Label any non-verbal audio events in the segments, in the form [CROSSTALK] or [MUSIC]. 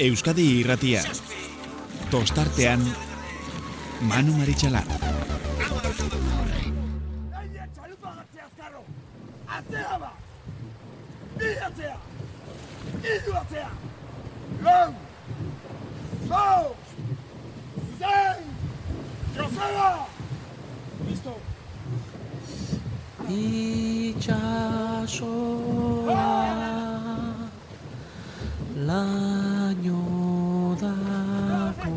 Euskadi irratia. Tostartean, Manu Maritxalar. Atzea ba! Bi atzea! Idu atzea! Lau! Zau! Zein! Joseba! Listo! Itxasoa laino dako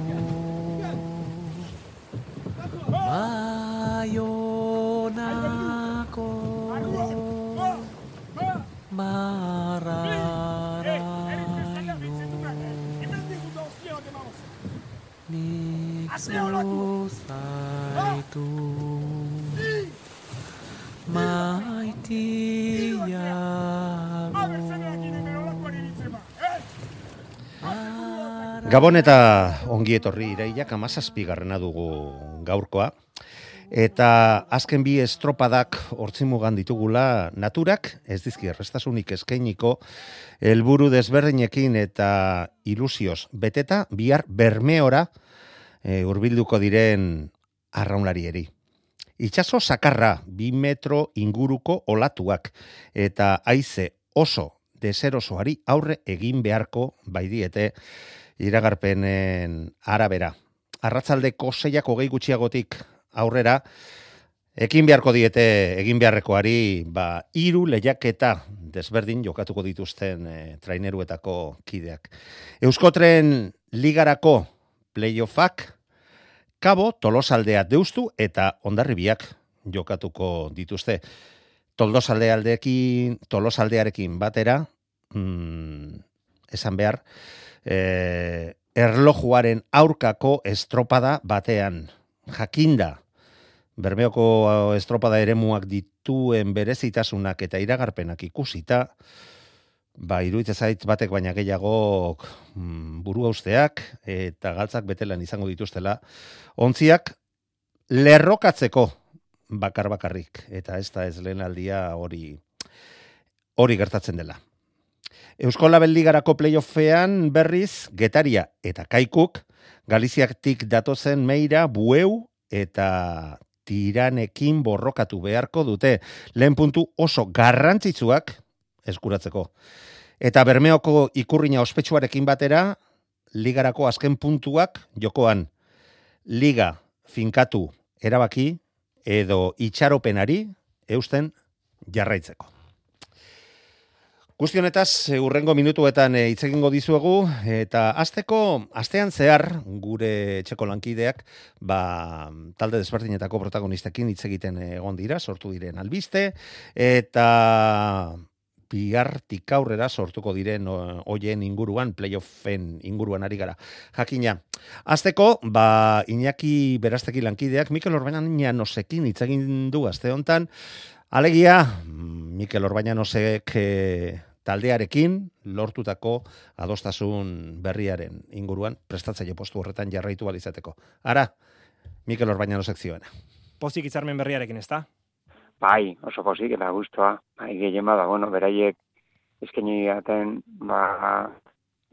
Baionako barraraino Nik zuzaitu Gabon eta ongi etorri iraiak amazazpigarrena dugu gaurkoa. Eta azken bi estropadak hortzimugan ditugula naturak, ez dizki errestasunik eskainiko, helburu desberdinekin eta ilusioz beteta, bihar bermeora e, urbilduko diren arraunlari eri. Itxaso sakarra, bi metro inguruko olatuak, eta haize oso deserosoari aurre egin beharko bai diete, iragarpenen arabera. Arratzaldeko seiak hogei gutxiagotik aurrera, ekin beharko diete egin beharrekoari, ba, iru lehiaketa desberdin jokatuko dituzten e, traineruetako kideak. Euskotren ligarako playoffak, kabo tolosaldea deustu eta ondarribiak jokatuko dituzte. Toldosalde aldeekin, tolosaldearekin batera, mm, esan behar, e, erlojuaren aurkako estropada batean. Jakinda, bermeoko estropada eremuak dituen berezitasunak eta iragarpenak ikusita, ba, iruditzen zait batek baina gehiago mm, burua usteak eta galtzak betelan izango dituztela. Ontziak lerrokatzeko bakar bakarrik eta ez da ez lehen aldia hori hori gertatzen dela. Eusko Labeldigarako playoffean berriz, Getaria eta Kaikuk, Galiziaktik datozen meira, bueu eta tiranekin borrokatu beharko dute. Lehen puntu oso garrantzitsuak eskuratzeko. Eta bermeoko ikurrina ospetsuarekin batera, ligarako azken puntuak jokoan. Liga finkatu erabaki edo itxaropenari eusten jarraitzeko. Guztionetaz, urrengo minutuetan eh, hitz egingo dizuegu eta asteko astean zehar gure etxeko lankideak ba, talde desberdinetako protagonistekin hitz egiten egon dira, sortu diren albiste eta bigartik aurrera sortuko diren hoien inguruan, playoffen inguruan ari gara. Jakina, azteko, ba, Iñaki berazteki lankideak, Mikel Orbaina nosekin hitz egin du aste hontan, Alegia, Mikel Orbañanosek e, taldearekin lortutako adostasun berriaren inguruan prestatzaile postu horretan jarraitu balizateko. Ara, Mikel Orbañanosek zioena. Pozik itzarmen berriarekin, ez da? Bai, oso pozik eta guztua. Bai, gehien bada, bueno, beraiek eskeni gaten, ba,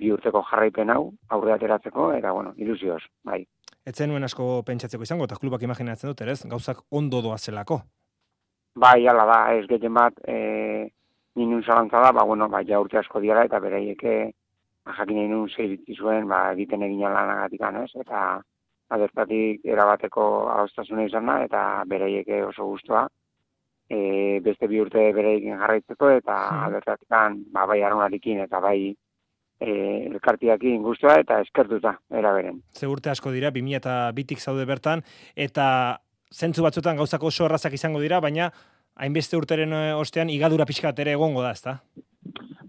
bi urteko jarraipen hau, aurre ateratzeko, eta, bueno, ilusioz, bai. Etzen nuen asko pentsatzeko izango, eta klubak imaginatzen dut, ez? Gauzak ondo doa zelako. Bai, ala da, ez gehien bat, e, ninun zalantza da, ba, bueno, ba, ja urte asko diara, eta beraieke, ba, jakin ninun zeiritzi zuen, ba, egiten egin lanagatik ez? Eta, adertatik erabateko haustasuna izan da, eta beraieke oso guztua, e, beste bi urte bereikin jarraitzeko, eta hmm. adertatik ba, bai arunarikin, eta bai e, elkartiakin guztua, eta eskertuta, eraberen. Ze urte asko dira, 2000 eta bitik zaude bertan, eta zentzu batzutan gauzako oso errazak izango dira, baina hainbeste urteren eh, ostean igadura pixkat ere egongo da, ezta?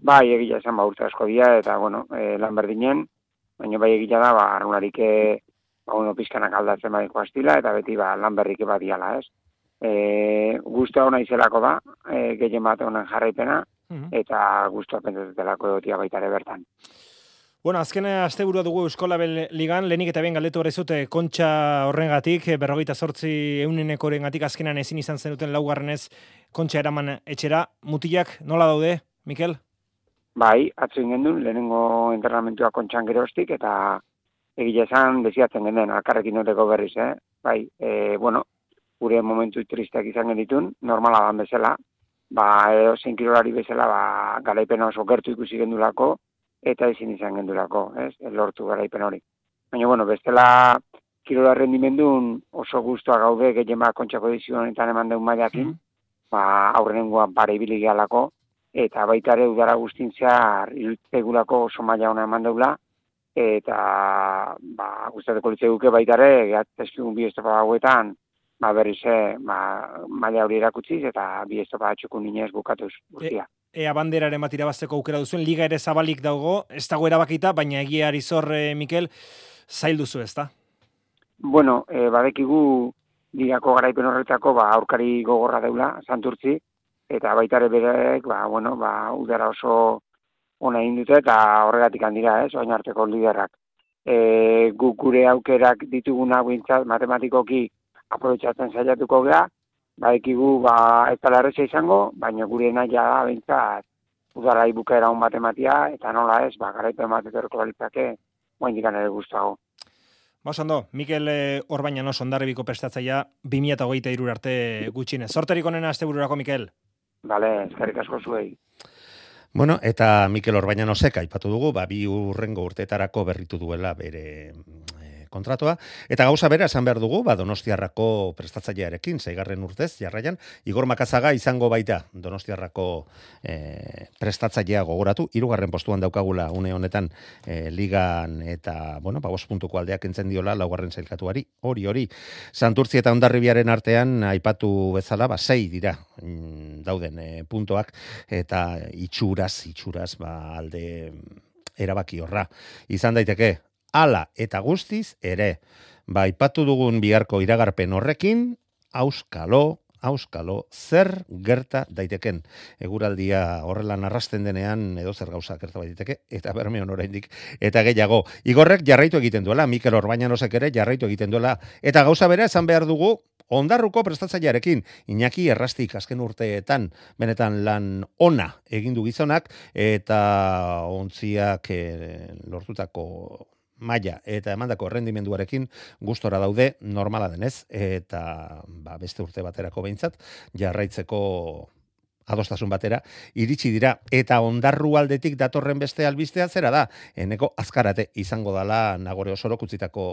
Bai, egia esan ba urte asko dira, eta, bueno, e, lan berdinen, baina bai egia da, ba, arunarike, ba, bueno, pixkanak aldatzen badiko astila, eta beti, ba, lan berrike badiala, ez? E, guztua hona izelako da, e, gehien bat honen jarraipena, mhm. eta guztua pentsatetelako egotia baita ere bertan. Bueno, azken asteburua dugu Euskolabel Ligan, lehenik eta bien galdetu horrezute kontxa horrengatik, berrogeita sortzi euneneko horrengatik azkenan ezin izan zenuten laugarrenez kontxa eraman etxera. Mutilak, nola daude, Mikel? bai, atzo ingen lehenengo entrenamentua kontxan geroztik, eta egile esan desiatzen genden, alkarrekin noteko berriz, eh? Bai, e, bueno, gure momentu tristeak izan genitun, normala dan bezala, ba, edo zein kirolari bezala, ba, garaipen oso gertu ikusi gendulako, eta ezin izan gendulako, ez, lortu garaipen hori. Baina, bueno, bestela kirola rendimendun oso guztua gaude gehien bat kontxako edizio honetan eman deun maiakin, mm ba, aurrenengoan pare ibili gehalako, eta baita ere udara guztin zehar irutegulako oso maila hona eman deula, eta ba, guztateko litze duke baita ere, gehatzezkigun bi estopa hauetan, ba, berriz ba, maila hori erakutziz, eta bi estopa atxukun ninez bukatuz guztia. E, ea banderaren bat irabazteko aukera duzuen, liga ere zabalik dago, ez dago erabakita, baina egia arizor, e, Mikel, zail duzu ez da? Bueno, e, badekigu ligako garaipen horretako ba, aurkari gogorra deula, santurtzi, eta baita ere berek, ba, bueno, ba, udara oso ona egin dute, eta horregatik handira, ez, oain arteko liderrak. E, guk gure aukerak dituguna bintzat matematikoki aprobetsatzen zailatuko gea, badekigu ba, ez tala izango, baina gure naia da bintzat udara ibukaera hon matematia, eta nola ez, ba, garaipen mateterko balitzake, oain dikan ere guztuago. Bausando, Mikel eh, Orbaina no sondarribiko prestatzaia 2008 arte gutxinez. Sorterik onena azte bururako, Mikel? Bale, eskerrik asko zuei. Bueno, eta Mikel Orbaina no seka, ipatu dugu, ba, bi urrengo urteetarako berritu duela bere kontratua. Eta gauza bera esan behar dugu, ba, Donostiarrako prestatzailearekin, zeigarren urtez, jarraian, Igor Makazaga izango baita Donostiarrako e, prestatzailea gogoratu, irugarren postuan daukagula une honetan e, ligan eta, bueno, ba, puntuko aldeak entzen diola, laugarren zailkatuari, hori, hori. Santurtzi eta ondarribiaren artean, aipatu bezala, ba, sei dira mm, dauden e, puntoak, eta itxuraz, itxuraz, ba, alde erabaki horra. Izan daiteke, ala eta guztiz ere. Ba, ipatu dugun biharko iragarpen horrekin, auskalo, auskalo, zer gerta daiteken. Eguraldia horrelan arrasten denean, edo zer gauza gerta daiteke, eta berme oraindik eta gehiago. Igorrek jarraitu egiten duela, Mikel Orbaianosek ere jarraitu egiten duela, eta gauza bera esan behar dugu, ondarruko prestatzailearekin, Iñaki errastik azken urteetan, benetan lan ona egindu gizonak, eta ontziak e, lortutako maila eta emandako errendimenduarekin gustora daude normala denez eta ba, beste urte baterako behintzat jarraitzeko adostasun batera iritsi dira. Eta ondarru aldetik datorren beste albistea zera da? Eneko azkarate izango dala nagore osoro kutzitako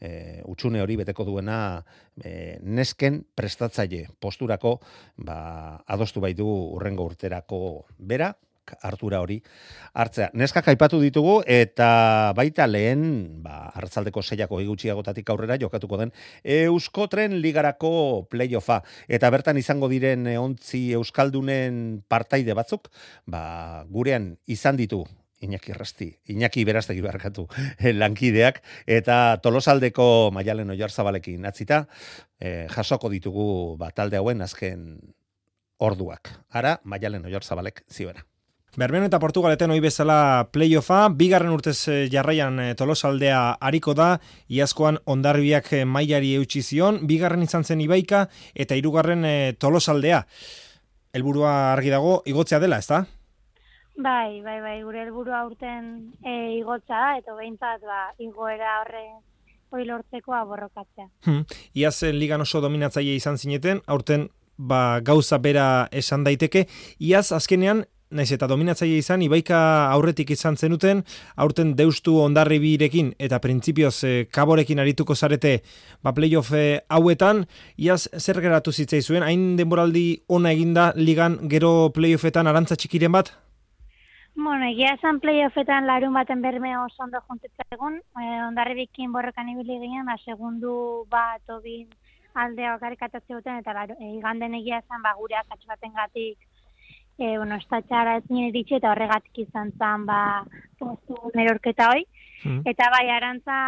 e, utxune hori beteko duena e, nesken prestatzaile posturako ba, adostu baitu urrengo urterako bera hartura hori hartzea. Neskak aipatu ditugu eta baita lehen, ba, hartzaldeko zeiako egutxiagotatik aurrera jokatuko den Eusko Tren Ligarako playoffa. Eta bertan izango diren ontzi Euskaldunen partaide batzuk, ba, gurean izan ditu Iñaki Rasti, Iñaki Berastegi barkatu lankideak eta Tolosaldeko Maialen Oiarzabalekin atzita eh, jasoko ditugu ba talde hauen azken orduak. Ara Maialen Oiarzabalek zibera. Berbeno eta Portugaleten hoi bezala playoffa, bigarren urtez eh, jarraian eh, tolosaldea hariko da, iazkoan ondarbiak eh, mailari eutxi zion, bigarren izan zen ibaika eta hirugarren tolosaldea. Helburua argi dago, igotzea dela, ezta? Bai, bai, bai, gure helburua urten e, igotza da, eta behintzat, ba, igoera horre hoi lortzeko aborrokatzea. Hmm. Iaz ligan oso dominatzaile izan zineten, aurten ba, gauza bera esan daiteke, iaz azkenean naiz eta dominatzaile izan, ibaika aurretik izan zenuten, aurten deustu ondarri birekin eta printzipioz e, kaborekin arituko zarete ba playoff e, hauetan, iaz zer geratu zitzai zuen, hain denboraldi ona eginda ligan gero playoffetan arantza txikiren bat? Bueno, egia esan playoffetan larun baten berme oso ondo juntetza egun, e, ondarri bikin borrokan ibili ginen, ba, segundu bat obin aldea okarikatatze eta laro, e, iganden egia esan ba, gure baten gatik e, bueno, estatxara ez nire ditxe, eta horregatik izan zen, ba, postu nerorketa hoi. Hmm. Eta bai, arantza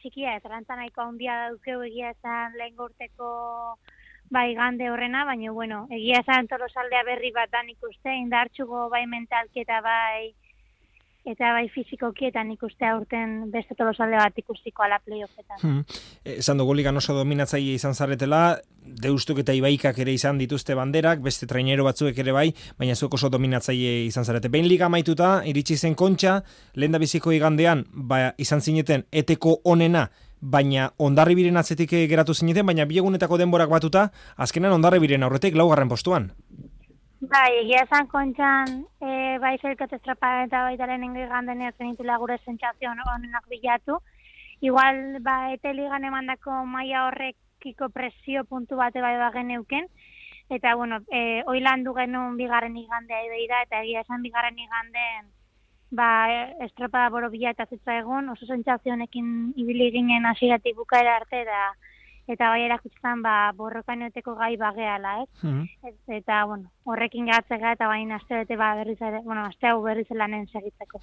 txikia, ez arantza nahiko handia daukeu egia esan lehen gorteko bai gande horrena, baina, bueno, egia esan tolosaldea berri bat dan ikuste, indartxugo bai mentalki eta bai eta bai fizikoki eta nik uste aurten beste tolosalde bat ikusiko ala playoffetan. Hmm. Esan dugu ligan oso dominatzaile izan zaretela, deustuk eta ibaikak ere izan dituzte banderak, beste trainero batzuek ere bai, baina zuek oso dominatzaile izan zarete. Behin liga maituta, iritsi zen kontxa, lehen da biziko igandean, ba, izan zineten eteko onena, baina ondarribiren atzetik geratu zineten, baina biegunetako denborak batuta, azkenan ondarribiren aurretik laugarren postuan. Bai, egia esan kontxan, e, bai zelkat estrapa eta baita lehenengo iganden ez zenitula gure sentsazio honenak bilatu. Igual, ba, ete ligan emandako maila horrekiko presio puntu bate bai ba geneuken. Eta, bueno, e, oilandu genuen bigarren igandea ideira, eta egia esan bigarren iganden ba, estropada boro bila eta zitza egun, oso sentsazionekin ibili ginen hasieratik bukaera arte, da, eta bai erakutzen ba, borrokaneteko gai bageala, ez? Hmm. Ez- Eta, bueno, horrekin gatzega eta bain aste bete ba berriz ere, bueno, aste hau berriz lanen segitzeko.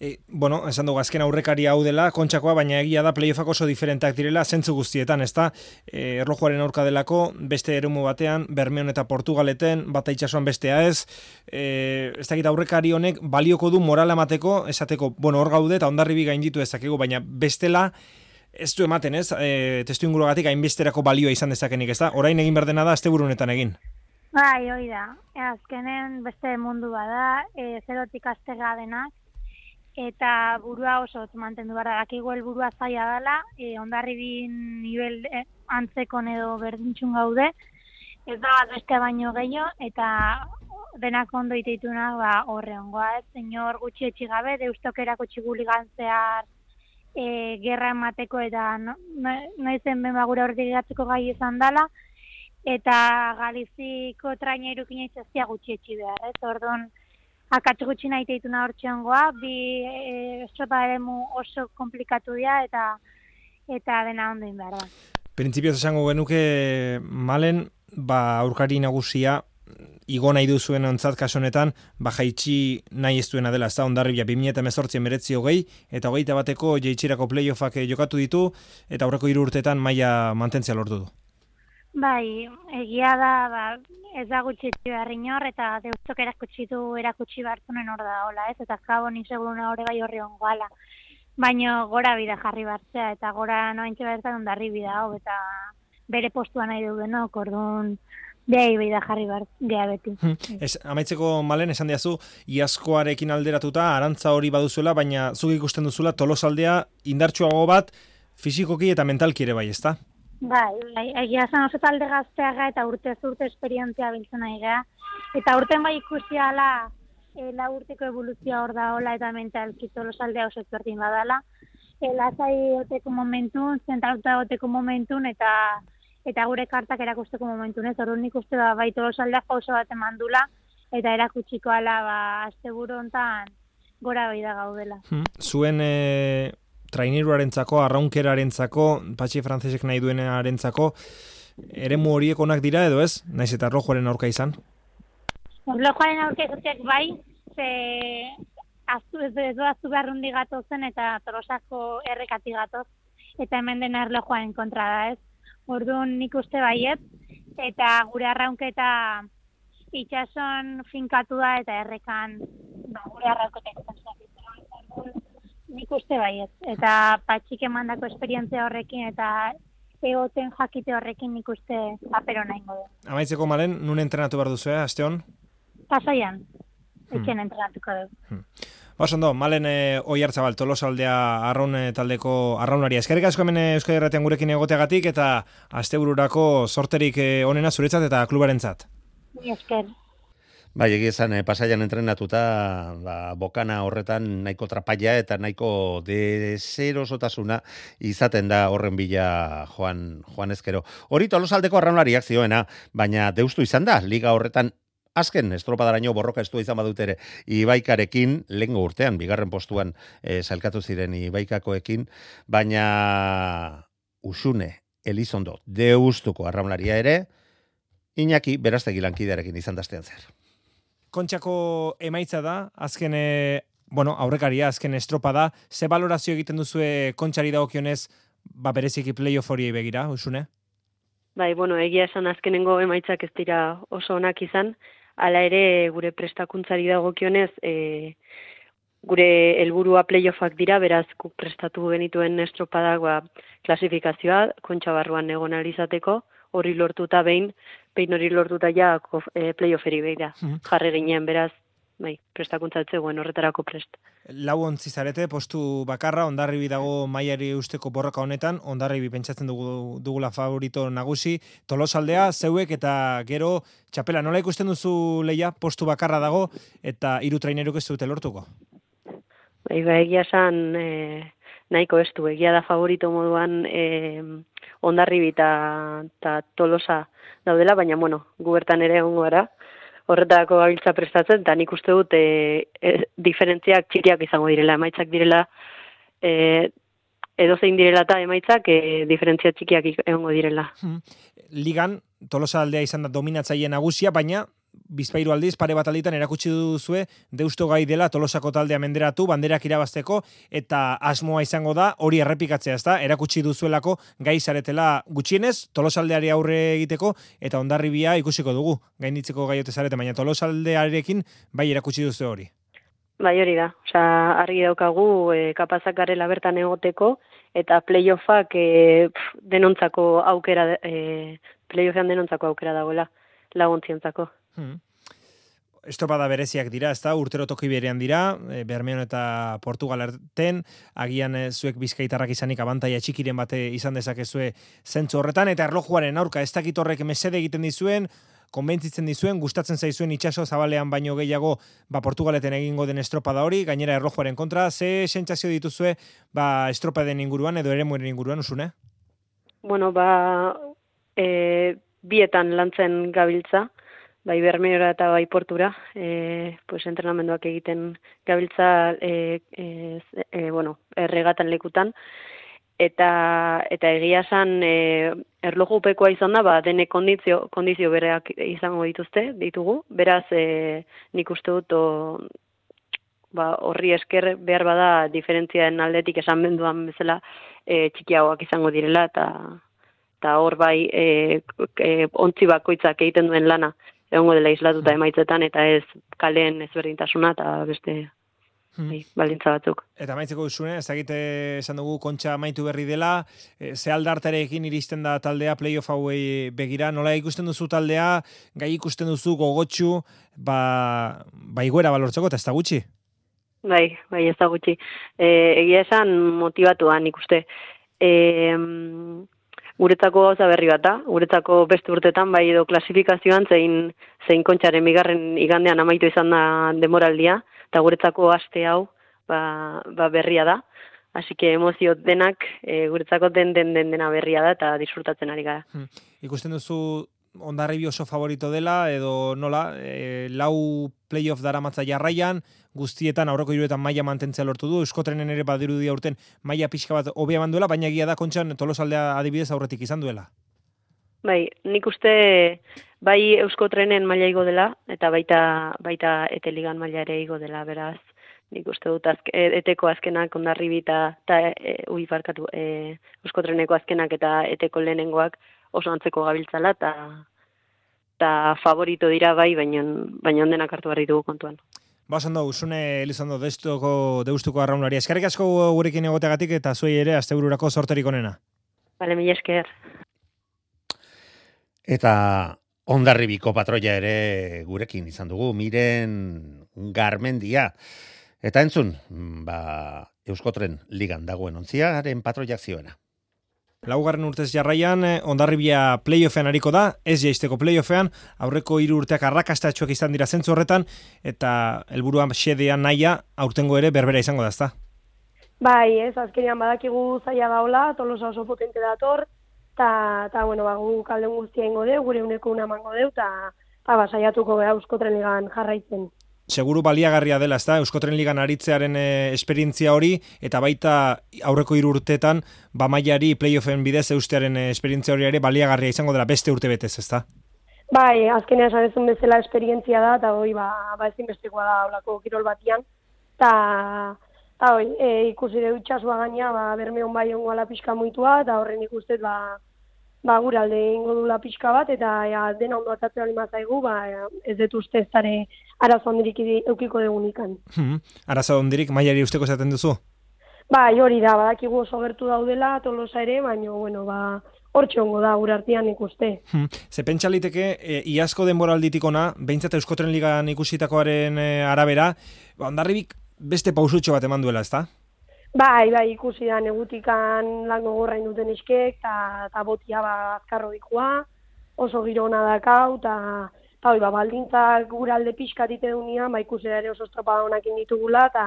E, bueno, esan dugu, azken aurrekari hau dela, kontxakoa, baina egia da playoffak oso diferenteak direla, zentzu guztietan, ez da, e, erlojuaren aurka delako, beste erumu batean, Bermeon eta Portugaleten, bata itxasuan bestea ez, e, ez dakit aurrekari honek balioko du morala emateko, esateko, bueno, hor gaude eta ondarribi gainditu ezakegu, baina bestela, ez du ematen, ez, e, testu ingurugatik hainbesterako balioa izan dezakenik, ez da, orain egin behar dena da, asteburunetan egin. Bai, hoi da. E, azkenen beste mundu bada, e, zerotik astega denak, eta burua oso mantendu behar da. Dakigu helburua zaila dela, e, ondarribin nivel e, antzekon edo berdintxun gaude, ez da bat beste baino gehiago, eta denak ondo iteitunak ba, horre ongoa, ez, senyor gutxi etxi gabe, deustok erakutsi guligan zehar e, gerra emateko eta no, no, noizen ben ba, gure horretik gatzeko gai izan dela, eta Galiziko trainerukin itzazia gutxi etxi behar, ez? Orduan, akatz gutxi nahi teituna hor txongoa, bi e, estropa eremu oso komplikatu dira eta eta dena ondo egin behar da. Printzipioz esango genuke malen, ba aurkari nagusia igo nahi duzuen ontzat kaso honetan, ba nahi ez duena dela, ez da ondarribia 2018 meretzi hogei, eta hogeita bateko jeitxirako playoffak eh, jokatu ditu, eta aurreko hiru urtetan maila mantentzia lortu du. Bai, egia da, ba, ez da gutxi behar inor, eta deustok erakutsi du erakutsi behartunen hor da, hola, ez? Eta kabo ni seguruna hori gai horri ongoala. Baina gora bida jarri bartzea, eta gora noaintxe bertan ondarri bida hau, eta bere postua nahi du denok, orduan behai bida jarri bar, geha beti. [LAUGHS] Ez, amaitzeko malen esan diazu, iazkoarekin alderatuta, arantza hori baduzuela, baina zuk ikusten duzula tolosaldea indartsuago bat, fizikoki eta mentalki ere bai, ezta? Bai, bai, egia zen oso talde gazteaga eta urte urte esperientzia biltzen nahi gea. Eta urten bai ikusi ala, e, la urteko evoluzioa hor da hola eta mentalki tolosaldea oso ezberdin badala. E, lasai oteko momentun, zentrauta oteko momentun eta eta gure kartak erakusteko momentun ez. Orduan nik uste da bai tolosaldea oso bat emandula eta erakutsiko ala ba, asteburu hontan gora bai da gaudela. Hmm. Zuen e, traineruarentzako, arraunkerarentzako, patxi frantzesek nahi duenarentzako, eremu horiek onak dira edo ez? Naiz eta rojoaren aurka izan? Erlojuaren aurke izateak bai, ze aztu, ez, ez aztu beharrundi gatozen eta torosako errekati gatoz. Eta hemen dena erlojuaren kontra da ez. Orduan nik uste baiet, eta gure arraunketa itxason finkatu da eta errekan ba, gure arraunketa nik uste baiet. Eta patxik emandako esperientzia horrekin eta egoten jakite horrekin nik uste papero nahi du. Amaitzeko malen, nun entrenatu behar duzu, eh, aste hon? Pasaian, etxen entrenatuko dugu. Oso ondo, malen e, oi hartzabal, tolosaldea arraun eh, taldeko arraunaria. Eskerrik asko hemen eh, Euskadi Erratean gurekin egoteagatik eta astebururako sorterik eh, onena zuretzat eta klubarentzat. Mi esker. Bai, egia esan, eh, pasaian entrenatuta, ba, bokana horretan nahiko trapaia eta nahiko deserosotasuna izaten da horren bila joan, joan ezkero. Hori tolosaldeko arraunlariak zioena, baina deustu izan da, liga horretan azken estropadaraino borroka estu izan badut ere Ibaikarekin lengo urtean bigarren postuan e, sailkatu ziren Ibaikakoekin, baina Usune Elizondo deustuko arraunlaria ere Iñaki beraztegi lankidearekin izan dastean zer. Kontxako emaitza da, azken e, bueno, aurrekaria, azken estropada, ze valorazio egiten duzue kontxari dagokionez, ba bereziki playoff hori begira, usune? Bai, bueno, egia esan azkenengo emaitzak ez dira oso onak izan, hala ere gure prestakuntzari dagokionez, e, gure helburua playoffak dira, beraz guk prestatu genituen estropadak ba, klasifikazioa, kontxa barruan egon alizateko, hori lortuta behin, behin hori lortuta ja eh, playofferi begira. Mhm. Jarri ginen, beraz, bai, prestakuntza etzegoen horretarako prest. Lau ontzi zarete, postu bakarra, ondarribi dago maiari usteko borroka honetan, ondarribi pentsatzen dugu, dugula favorito nagusi, tolosaldea, zeuek eta gero, txapela, nola ikusten duzu leia, postu bakarra dago, eta hiru traineruk ez dute lortuko? Bai, ba, egia esan e, nahiko ez du, egia da favorito moduan e, ondarribi eta eta tolosa daudela, baina, bueno, gu bertan ere egongo gara, horretarako gabiltza prestatzen, eta nik uste dut e, e, diferentziak txikiak izango direla, emaitzak direla, e, edozein direla eta emaitzak e, diferentzia txikiak ik- egongo direla. Ligan, tolosa aldea izan da dominatzaile nagusia, baina bizpairu aldiz, pare bat alditan erakutsi duzue, deusto gai dela tolosako taldea menderatu, banderak irabazteko, eta asmoa izango da, hori errepikatzea, ezta? Erakutsi duzuelako gai zaretela gutxienez, tolosaldeari aurre egiteko, eta ondarribia ikusiko dugu, gainditzeko gaiote zarete, baina tolosaldearekin bai erakutsi duzu hori. Bai, hori da. Osea, argi daukagu e, kapazak garela bertan egoteko eta playoffak e, pf, denontzako aukera e, playoffean denontzako aukera dagoela laguntzientzako. Hmm. Estropada bereziak dira, ezta? Urtero toki berean dira, e, Bermeon eta Portugal arten, agian e, zuek bizkaitarrak izanik abantaia txikiren bate izan dezakezue zentzu horretan, eta erlojuaren aurka ez dakit horrek mesede egiten dizuen, konbentzitzen dizuen, gustatzen zaizuen itxaso zabalean baino gehiago ba, Portugaleten egingo den estropada hori, gainera erlojuaren kontra, ze sentsazio dituzue ba, estropaden inguruan edo ere inguruan, usune? Bueno, ba, e, bietan lantzen gabiltza, bai Bermeora eta bai Portura, e, pues entrenamenduak egiten gabiltza e, e, e, bueno, erregatan lekutan, eta eta egia esan e, erlojupekoa izan da, ba, dene kondizio, kondizio bereak izango dituzte, ditugu, beraz e, nik uste dut o, ba, horri esker behar bada diferentziaren aldetik esan benduan bezala e, txikiagoak izango direla, eta eta hor bai e, e, ontzi bakoitzak egiten duen lana egongo dela islatuta emaitzetan eta ez kaleen ezberdintasuna eta beste bai, baldintza batzuk. Eta maitzeko usune, ez dakite esan dugu kontxa amaitu berri dela, e, ze aldartarekin iristen da taldea playoff hauei begira, nola ikusten duzu taldea, gai ikusten duzu gogotxu, ba, ba iguera balortzeko, eta ez da gutxi. Bai, bai, ez da gutxi. E, egia esan motivatuan ikuste. E, guretzako gauza berri bat da, guretzako beste urtetan bai edo klasifikazioan zein, zein kontxaren bigarren igandean amaitu izan da demoraldia, eta guretzako aste hau ba, ba berria da. Así que emozio denak e, guretzako den den den dena berria da eta disfrutatzen ari gara. Hmm. Ikusten duzu ondarribi oso favorito dela, edo nola, e, lau playoff daramatza jarraian, guztietan aurreko hiruetan maila mantentzea lortu du, euskotrenen ere badirudi aurten maila pixka bat hobea duela, baina egia da kontxan tolosaldea adibidez aurretik izan duela. Bai, nik uste bai euskotrenen maila igo dela, eta baita, baita eteligan maila ere igo dela, beraz. Nik uste dut azke, e- eteko azkenak ondarribi eta, eta e, ui barkatu, e, euskotreneko azkenak eta eteko lehenengoak oso antzeko gabiltzala, eta eta favorito dira bai, baina baina ondenak hartu barri dugu kontuan. Ba, ondo, usune Elizondo deustuko, deustuko arraunari. Eskerrik asko gurekin egoteagatik eta zuei ere astebururako sorterik onena. Bale, mila esker. Eta ondarribiko patroia ere gurekin izan dugu, miren garmendia. Eta entzun, ba, Euskotren ligan dagoen ontziaren patroiak zioena. Laugarren urtez jarraian, eh, ondarribia playoffean hariko da, ez jaisteko playoffean, aurreko hiru urteak arrakastatxoak izan dira zentzu horretan, eta helburuan xedean naia, aurtengo ere berbera izango da, ezta? Bai, ez, azkenean badakigu zaila daula, tolosa oso potente dator, eta, ta, bueno, ba, guk alden guztia ingo deu, gure uneko una mango deu, eta ta, ba, saiatuko euskotren ligan jarraitzen. Seguru baliagarria dela, ezta? Euskotren ligan aritzearen e, esperientzia hori, eta baita aurreko hiru urtetan, ba mailari playoffen bidez eustearen e, esperientzia hori ere baliagarria izango dela beste urte betez, ezta? Bai, azkenean esan bezala esperientzia da, eta hoi, ba, ba ezinbestekoa da olako kirol batian, eta Ta hoi, e, ikusi deu itxasua gaina, ba, bermeon bai ongo ala pixka muitua, eta horren ikustez, ba, ba, gure alde ingo dula pixka bat, eta ja, dena ondo atatzea lima zaigu, ba, ja, ez dut uste ez dara arazo handirik idi- eukiko dugun ikan. Hmm. Arazo ondirik, maiari usteko esaten duzu? Ba, hori da, badakigu oso gertu daudela, tolosa ere, baina, bueno, ba, hortxe ongo da, gure artean ikuste. Hmm. Ze pentsa liteke, e, iazko denboralditik ona, behintzat Euskotren Ligan ikusitakoaren e, arabera, ba, ondarribik beste pausutxo bat eman duela, ezta? Bai, bai, ikusi da, negutikan lan gogorrain duten iskek, eta ta botia ba, azkarro dikua, oso giro ona dakau, eta ta, ba, baldintzak gure alde pixkat ite dunia, ba, ikusi da ere oso estropa honakin ditugula, eta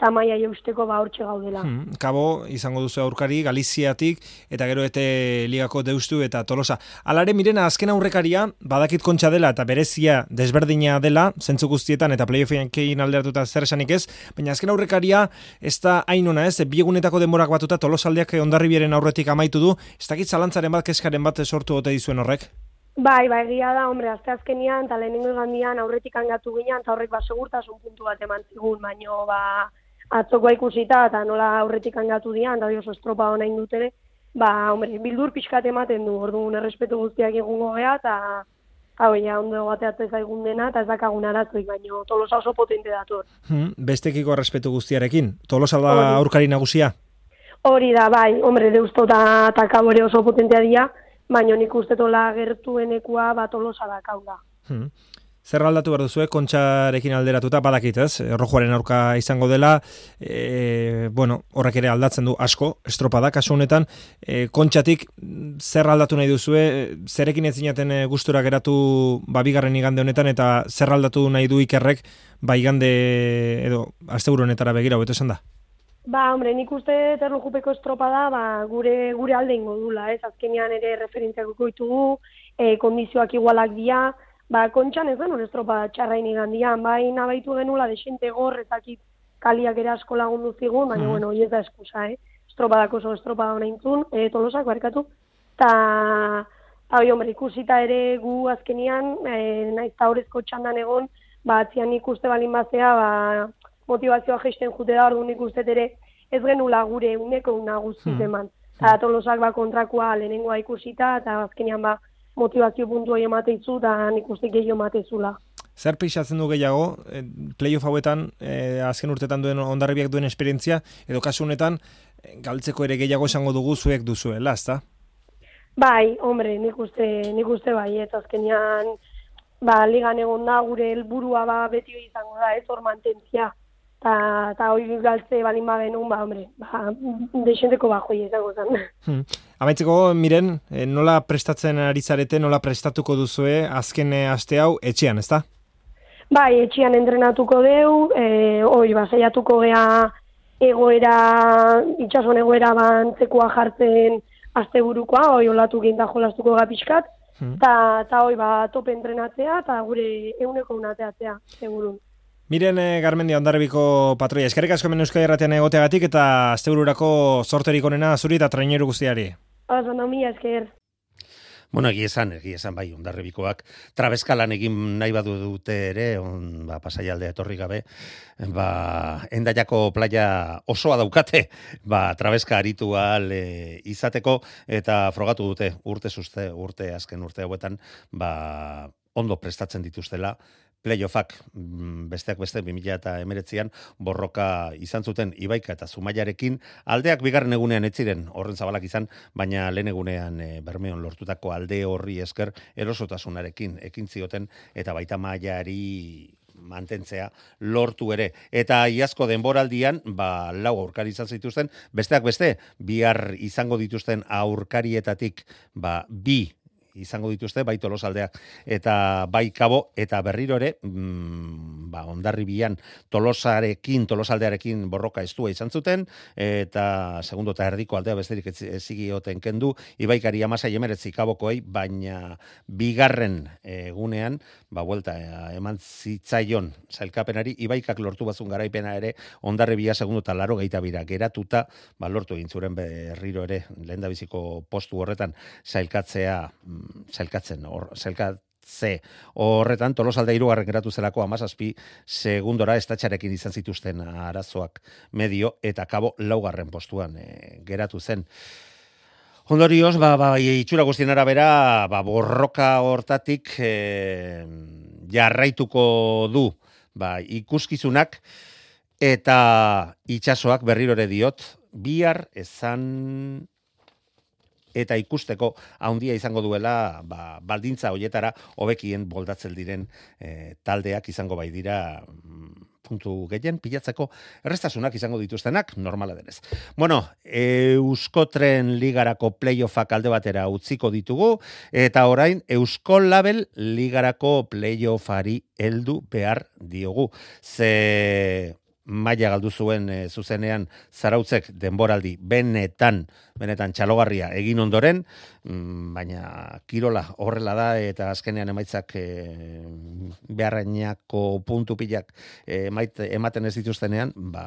ta maia jeusteko ba hortxe gaudela. Hmm. Kabo, izango duzu aurkari, Galiziatik, eta gero ete ligako deustu eta tolosa. Alare, mirena, azken aurrekaria, badakit kontxa dela eta berezia desberdina dela, zentzu guztietan eta playoffean kein alderatuta zer esanik ez, baina azken aurrekaria ez da hainona ez, biegunetako denborak batuta tolosaldeak ondarribieren aurretik amaitu du, ez dakit zalantzaren bat, keskaren bat sortu ote dizuen horrek? Bai, bai, egia da, hombre, azte azkenian, eta lehenengo igandian aurretik angatu ginean, eta horrek ba, segurtasun puntu bat eman zigun, baino, ba, atzokoa ikusita, eta nola aurretik angatu dian, eta oso estropa hona indutere, ba, hombre, bildur pixkat ematen du, orduan errespetu guztiak egungo gea, eta hau, ja, ondo bateatzen zaigun dena, eta ez dakagun arazoik, baino, tolosa oso potente dator. Hmm. Bestekiko respetu guztiarekin, tolosa da aurkari nagusia? Hori da, bai, hombre, deusto eta eta kabore oso potentea dira, baino nik uste gertuenekua bat tolosa da kaula. Hmm. Zer aldatu behar duzue, kontxarekin alderatuta, badakit ez, errojuaren aurka izango dela, e, bueno, horrek ere aldatzen du asko, estropada, kasu honetan, e, kontxatik zer aldatu nahi duzue, zerekin ez zinaten gustura geratu ba, bigarren igande honetan, eta zer aldatu nahi du ikerrek, ba igande edo, asteburu honetara begira, hobeto esan da? Ba, hombre, nik uste terlojupeko estropada ba, gure gure alde ingo dula, ez? Azkenean ere referentziak ditugu, e, kondizioak igualak dira, ba, kontxan ez genuen estropada txarrain igandian, bai nabaitu genula desente gor, ezakit kaliak ere asko lagundu zigun, baina, Mhm. bueno, hori ez da eskusa, eh? Estropadako oso estropada hona intzun, e, tolosak barkatu, eta, hau, hombre, ikusita ere gu azkenian, e, naiz eta horrezko txandan egon, ba, atzian ikuste balin bazea, ba, motivazioa geisten jute da, orduan ikuste ere ez genula gure uneko una guztiz Hmm. eman. Eta tolosak ba kontrakoa lehenengoa ikusita, eta azkenean ba motivazio puntu hori emate itzu, eta nik uste gehiago ematezula. Zer pixatzen du gehiago, e, playoff hauetan, e, azken urtetan duen ondarribiak duen esperientzia, edo kasu honetan, e, galtzeko ere gehiago esango dugu zuek duzuela, ezta? Bai, hombre, nik uste, nik uste bai, eta azkenean ba, ligan egon da, gure helburua ba, beti izango da, ez hor mantentzia. Ta, ta hori galtze balin ba benun, ba, hombre, ba, desenteko bajoi izango zen. Hmm. Amaitzeko, miren, e, nola prestatzen ari zarete, nola prestatuko duzue azken e, aste hau etxean, ezta? Bai, etxian entrenatuko deu, e, hoi, ba, saiatuko gea egoera, itxason egoera bantzekoa jartzen asteburukoa, hoi olatu ginta jolastuko ga pixkat, Hmm. eta ta hoi, ba, tope entrenatzea, eta gure euneko unateatzea, segurun. Miren e, Garmendia ondarribiko patroia, eskerrik asko hemen Euskadi Erratean egoteagatik eta astebururako sorterik onena zuri eta traineru guztiari. Oso, no, mila esker. Bueno, egia esan, egia esan bai, ondarribikoak trabeskalan egin nahi badu dute ere, on, ba, pasaialdea etorri gabe, ba, endaiako playa osoa daukate, ba, trabeska aritu ahal e, izateko, eta frogatu dute urte zuzte, urte azken urte hauetan, ba, ondo prestatzen dituztela, playoffak mm, besteak beste 2000 eta emeretzian borroka izan zuten Ibaika eta Zumaiarekin aldeak bigarren egunean ez ziren horren zabalak izan baina lehen egunean e, Bermeon lortutako alde horri esker erosotasunarekin ekin zioten eta baita mailari mantentzea lortu ere. Eta iazko denboraldian, ba, lau aurkari izan zituzten, besteak beste, bihar izango dituzten aurkarietatik, ba, bi izango dituzte bai tolosaldeak eta bai kabo eta berriro ere mm, ba ondarribian tolosarekin tolosaldearekin borroka estua izan zuten eta segundo eta erdiko aldea besterik ez ez zigioten kendu ibaikari 16 emeretzi kabokoei baina bigarren egunean ba vuelta eh, eman zitzaion sailkapenari ibaikak lortu bazun garaipena ere ondarribia segundo eta laro geita bira geratuta ba lortu egin zuren berriro ere lehendabiziko postu horretan sailkatzea sailkatzen hor sailkatze horretan tolosalde hirugarren geratu zelako 17 segundora estatxarekin izan zituzten arazoak medio eta kabo laugarren postuan eh, geratu zen. Ondorioz, ba, ba, itxura guztien arabera, ba, borroka hortatik e, jarraituko du ba, ikuskizunak eta itsasoak berrirore diot, bihar ezan eta ikusteko handia izango duela ba, baldintza hoietara hobekien boldatzen diren e, taldeak izango bai dira mm, puntu gehien pilatzeko errestasunak izango dituztenak normala denez. Bueno, Euskotren ligarako playoffak alde batera utziko ditugu eta orain Eusko Label ligarako playoffari heldu behar diogu. Ze maila galdu zuen e, zuzenean zarautzek denboraldi benetan benetan txalogarria egin ondoren mm, baina kirola horrela da eta azkenean emaitzak e, beharrainako puntu pilak e, ematen ez dituztenean ba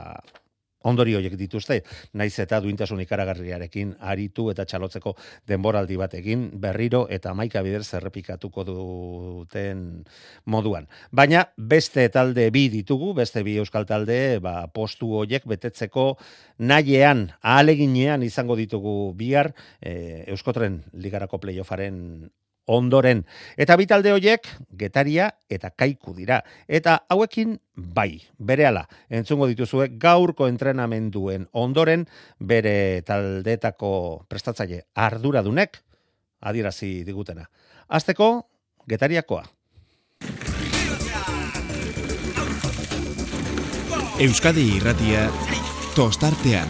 ondori horiek dituzte, naiz eta duintasun ikaragarriarekin aritu eta txalotzeko denboraldi batekin berriro eta maika bider zerrepikatuko duten moduan. Baina beste talde bi ditugu, beste bi euskal talde, ba, postu horiek betetzeko nahiean, ahaleginean izango ditugu bihar, e, Euskotren ligarako playoffaren ondoren. Eta bitalde horiek, getaria eta kaiku dira. Eta hauekin bai, berehala, entzungo dituzue gaurko entrenamenduen ondoren, bere taldetako prestatzaile arduradunek, adierazi digutena. Azteko, getariakoa. Euskadi irratia tostartean.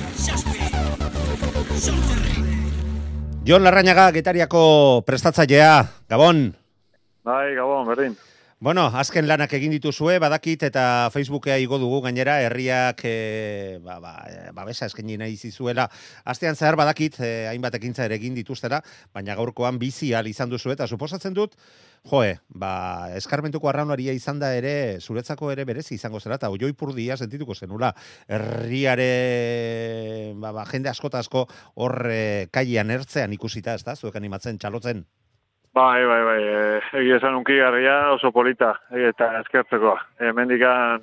Jon Larrañaga, getariako prestatzailea, Gabon. Bai, Gabon, berdin. Bueno, azken lanak egin dituzue, badakit eta Facebookea igo dugu gainera, herriak e, ba, ba, babesa eskengi nahi zizuela. Astean zehar badakit, e, hainbat ekintza ere egin dituztera, baina gaurkoan bizi al izan duzu eta suposatzen dut, joe, ba, eskarmentuko arraunaria izan da ere, zuretzako ere berezi izango zera, eta oioi purdia sentituko zenula, herriare, ba, ba, jende askota asko hor e, kaian ertzean ikusita, ez da, zuek animatzen, txalotzen. Bai, bai, bai, e, egia esan unkigarria oso polita, eta eskertzeko. E, mendikan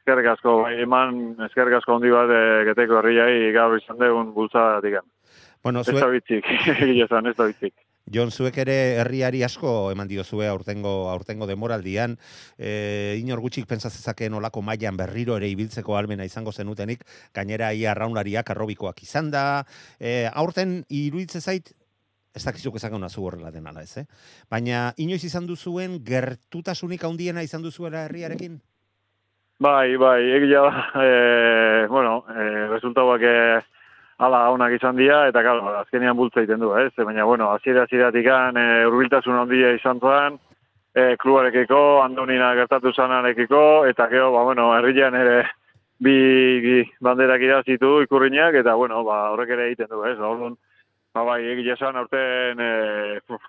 eskerrik asko, bai, eman eskerrik asko hondi bat e, geteko herriai gaur izan degun bultza digan. Bueno, zue... Ez da bitzik, [LAUGHS] egia esan, ez da bitzik. Jon, zuek ere herriari asko eman diozue aurtengo aurtengo demoraldian, e, inor gutxik pensatzezake nolako mailan berriro ere ibiltzeko almena izango zenutenik, gainera ia arraunariak arrobikoak izan da, e, aurten iruditze zait ez dakizuk ezak zu horrela den ala ez, eh? Baina inoiz izan duzuen gertutasunik handiena izan duzuela herriarekin? Bai, bai, egia [LAUGHS] e, bueno, e, resultauak e, ala honak izan dira, eta claro, azkenean bultza egiten du, ez? Baina, bueno, aziera aziratik e, urbiltasun handia izan zuen, e, klubarekiko, andonina gertatu zanarekiko, eta gero, ba, bueno, herrian ere bi, bi banderak irazitu ikurriñak, eta, bueno, ba, horrek ere egiten du, ez? Orduan, Ba, bai, egia esan aurten e,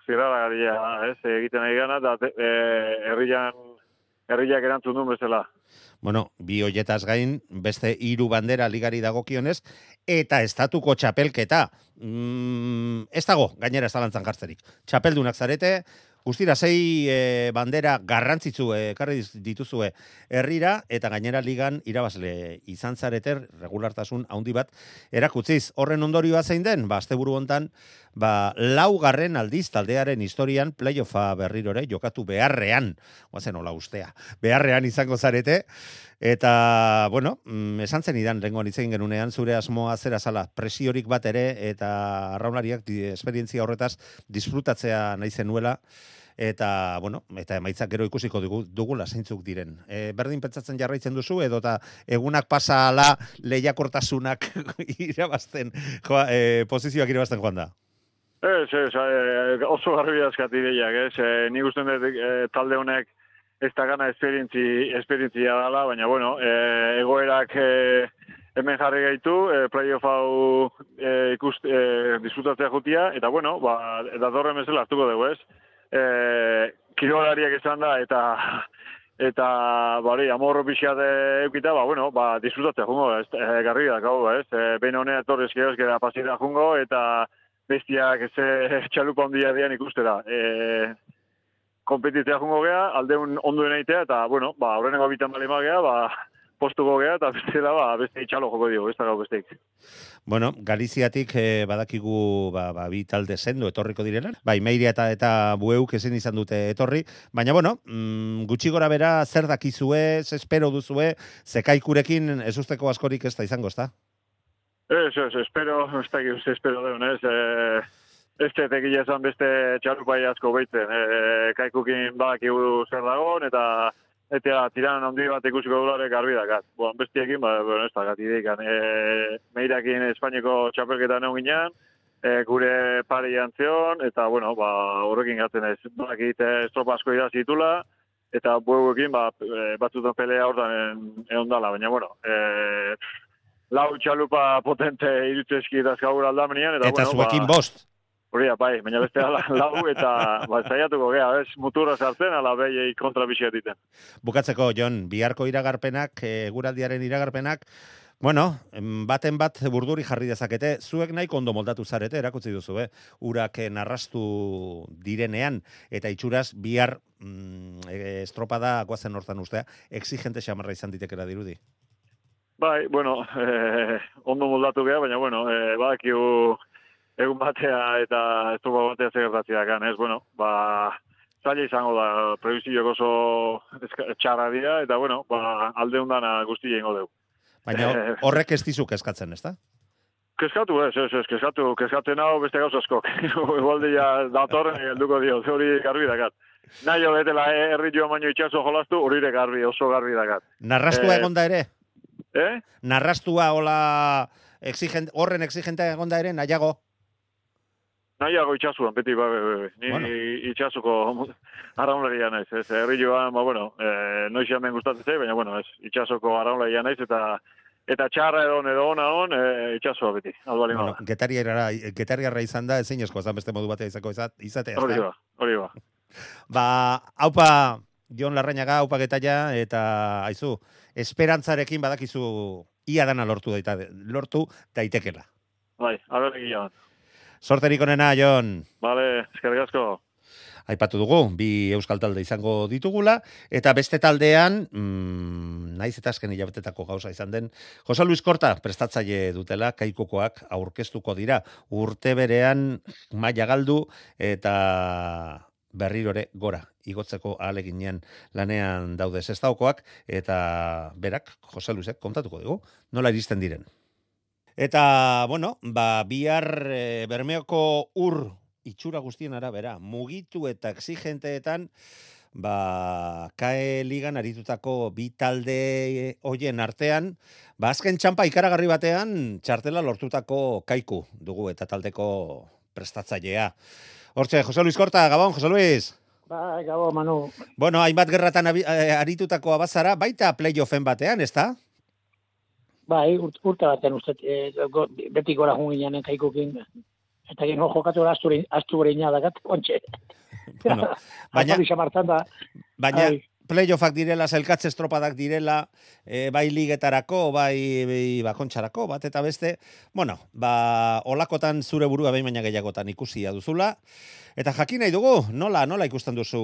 zirrara garia, ez, egiten nahi gana, eta e, herrian, herriak erantzun duen bezala. Bueno, bi hoietaz gain, beste hiru bandera ligari dagokionez, eta estatuko txapelketa. Mm, ez dago, gainera ez talantzan jartzerik. Txapeldunak zarete, Guztira, zei e, bandera garrantzitzu ekarri dituzue herrira eta gainera ligan irabazle izan zareter regulartasun handi bat erakutziz. Horren ondorioa zein den, ba, azte buru hontan, ba, laugarren aldiz taldearen historian playoffa berrirore jokatu beharrean, oazen hola ustea, beharrean izango zarete, Eta, bueno, mm, esan zen idan, lengo nitzen genunean, zure asmoa zera zala, presiorik bat ere, eta arraunariak di, esperientzia horretaz disfrutatzea nahi zenuela, eta, bueno, eta emaitzak gero ikusiko dugu, dugula zeintzuk diren. E, berdin pentsatzen jarraitzen duzu, edo eta egunak pasa ala lehiakortasunak [LAUGHS] irabazten, joa, e, posizioak irabazten joan da. Ez, ez, e, oso garbi azkati behiak, ez, e, nik usten dut e, talde honek, ez da gana esperientzi, esperientzia dela, baina, bueno, e, egoerak e, hemen jarri gaitu, e, playoff hau e, ikust, e, disfrutatzea jutia, eta, bueno, ba, eta dorren bezala hartuko dugu, ez? E, kirolariak izan da, eta eta bari amorro pixat eukita, ba, bueno, ba, disfrutatzea jungo, ez, e, garri da, gau, ez, e, behin honea torrez gehoz, gara pasira jungo, eta bestiak ez [LAUGHS] txalupa ondia dian ikustera. E, kompetitzea jungo gea, aldeun onduen eitea, eta, bueno, ba, horreneko bitan bali magea, ba, postuko gea, eta bestela, ba, beste itxalo joko dio, ez da gau besteik. Bueno, Galiziatik eh, badakigu ba, ba, bi talde sendo etorriko direla. Bai, Meiria eta eta Bueuk ezin izan dute etorri, baina bueno, mm, gutxi gora bera zer dakizue, espero duzue, zekaikurekin ez usteko askorik ez da izango, ezta? Ez, ez, espero, ez da ez espero deun, ez, e, ez tetekile esan beste txalupai asko behitzen, e, kaikukin badakigu zer dagoen, eta eta tiran handi bat ikusiko dulare garbi dakat. Bueno, bestiekin, ba, bueno, ez da, gati e, meirakin Espainiako txapelketa neon ginean, e, gure pari jantzion, eta, bueno, ba, horrekin gaten ez, bakit estropa asko idazitula, eta bueguekin, ba, batzutan pelea hortan egon dala, baina, bueno, e, lau txalupa potente irutzeski dazkagur aldamenean, eta, Eta bueno, zuekin ba, bost. Hori da, bai, baina beste ala, [LAUGHS] lau eta ba, zaiatuko gea, ez, muturra sartzen, ala behiei kontra egiten. Bukatzeko, Jon, biharko iragarpenak, e, guraldiaren iragarpenak, Bueno, baten bat burduri jarri dezakete, zuek nahiko ondo moldatu zarete, erakutsi duzu, eh? urak eh, narrastu direnean, eta itxuraz bihar mm, e, estropada guazen hortan ustea, exigente xamarra izan ditekera dirudi. Bai, bueno, [LAUGHS] eh, ondo moldatu gea, baina, bueno, eh, badakigu egun batea eta estropa batea zegertatzea gan, ez, bueno, ba, zaila izango da, prebizioak oso txarra dira, eta, bueno, ba, alde hundana guzti jengo deu. Baina Eh, horrek ez dizuk eskatzen, ezta? Keskatu, ez, ez, ez, keskatu, keskatzen hau beste gauz askok. [LAUGHS] Igualde ja datorren helduko dio, hori garbi dakat. Nahi jo betela eh, herri joan baino itxaso jolastu, horire garbi, oso garbi dakat. Narrastua Eh, egonda ere? Eh? Narrastua hola exigent, horren exigentea egonda ere, nahiago? Nahiago itxasuan, beti, ba. Ni Bueno. itxasuko [LAUGHS] arraunlaria naiz, ez, herri joan, ba, bueno, eh, noiz hemen gustatzen zait, baina, bueno, ez, itxasuko arraunlaria naiz, eta eta txarra edo edo ona on, eh, itxasua beti, albali Bueno, getariarra, getariarra izan da, ezin esko, zan beste modu batea izako izat- izatea. hori ba, hori ba. Ba, haupa, Jon Larrañaga, haupa getaia, eta aizu, esperantzarekin badakizu ia dana lortu daita, lortu daitekela. Bai, aber egia. Sorterik onena, Jon. Vale, eskerrik asko. Aipatu dugu, bi euskal talde izango ditugula, eta beste taldean, mm, naiz eta azken hilabetetako gauza izan den, Jose Luis Korta prestatzaile dutela, kaikokoak aurkeztuko dira, urte berean maila galdu, eta berrirore gora, igotzeko ahaleginean lanean daude zestaukoak, eta berak, Jose Luisek, kontatuko dugu, nola iristen diren. Eta, bueno, ba, bihar e, Bermeoko ur itxura guztien arabera, mugitu eta exigenteetan, ba, kae ligan aritutako bi talde hoien artean, ba, azken txampa ikaragarri batean, txartela lortutako kaiku dugu eta taldeko prestatzailea. Hortxe, Jose Luis Korta, Gabon, Jose Luis. Ba, gabo, Manu. Bueno, hainbat gerratan eh, aritutako abazara, baita playoffen batean, ezta? Bai, urt, urte baten uste, e, go, beti gora junginan kaikukin. Eta gero jokatu da asturi, astureina dakat, kontxe. Bueno, [LAUGHS] baina- Baina... playoffak direla, zelkatze estropadak direla, e, bai ligetarako, bai, bai bakontxarako, bat eta beste. Bueno, ba, olakotan zure burua behin baina gehiagotan ikusia duzula. Eta jakin nahi dugu, nola, nola ikusten duzu